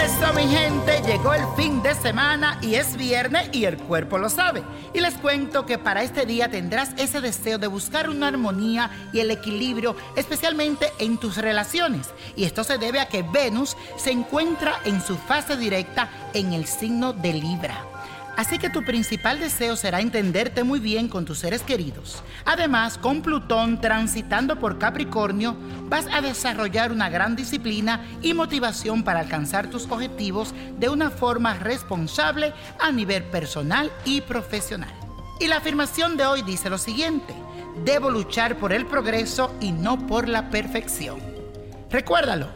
Eso, mi gente, llegó el fin de semana y es viernes y el cuerpo lo sabe. Y les cuento que para este día tendrás ese deseo de buscar una armonía y el equilibrio, especialmente en tus relaciones. Y esto se debe a que Venus se encuentra en su fase directa en el signo de Libra. Así que tu principal deseo será entenderte muy bien con tus seres queridos. Además, con Plutón transitando por Capricornio, vas a desarrollar una gran disciplina y motivación para alcanzar tus objetivos de una forma responsable a nivel personal y profesional. Y la afirmación de hoy dice lo siguiente, debo luchar por el progreso y no por la perfección. Recuérdalo,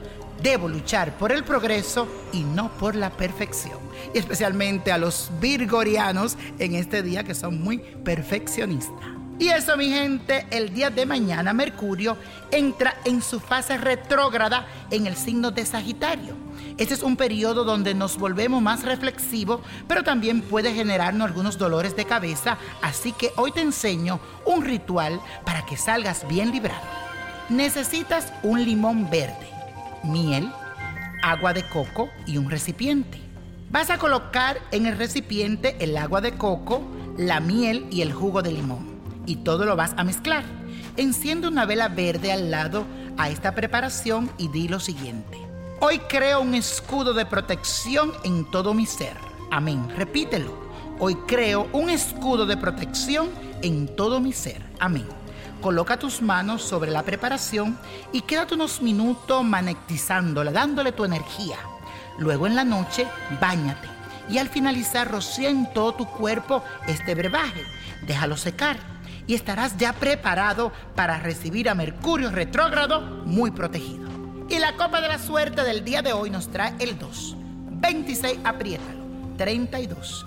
debo luchar por el progreso y no por la perfección. Y especialmente a los virgorianos en este día que son muy perfeccionistas. Y eso, mi gente, el día de mañana Mercurio entra en su fase retrógrada en el signo de Sagitario. Este es un periodo donde nos volvemos más reflexivos, pero también puede generarnos algunos dolores de cabeza, así que hoy te enseño un ritual para que salgas bien librado. Necesitas un limón verde, miel, agua de coco y un recipiente. Vas a colocar en el recipiente el agua de coco, la miel y el jugo de limón. Y todo lo vas a mezclar. Enciende una vela verde al lado a esta preparación y di lo siguiente. Hoy creo un escudo de protección en todo mi ser. Amén. Repítelo. Hoy creo un escudo de protección en todo mi ser. Amén. Coloca tus manos sobre la preparación y quédate unos minutos magnetizándola, dándole tu energía. Luego en la noche, báñate y al finalizar rocía en todo tu cuerpo este brebaje. Déjalo secar y estarás ya preparado para recibir a Mercurio retrógrado muy protegido. Y la copa de la suerte del día de hoy nos trae el 2, 26, apriétalo, 32,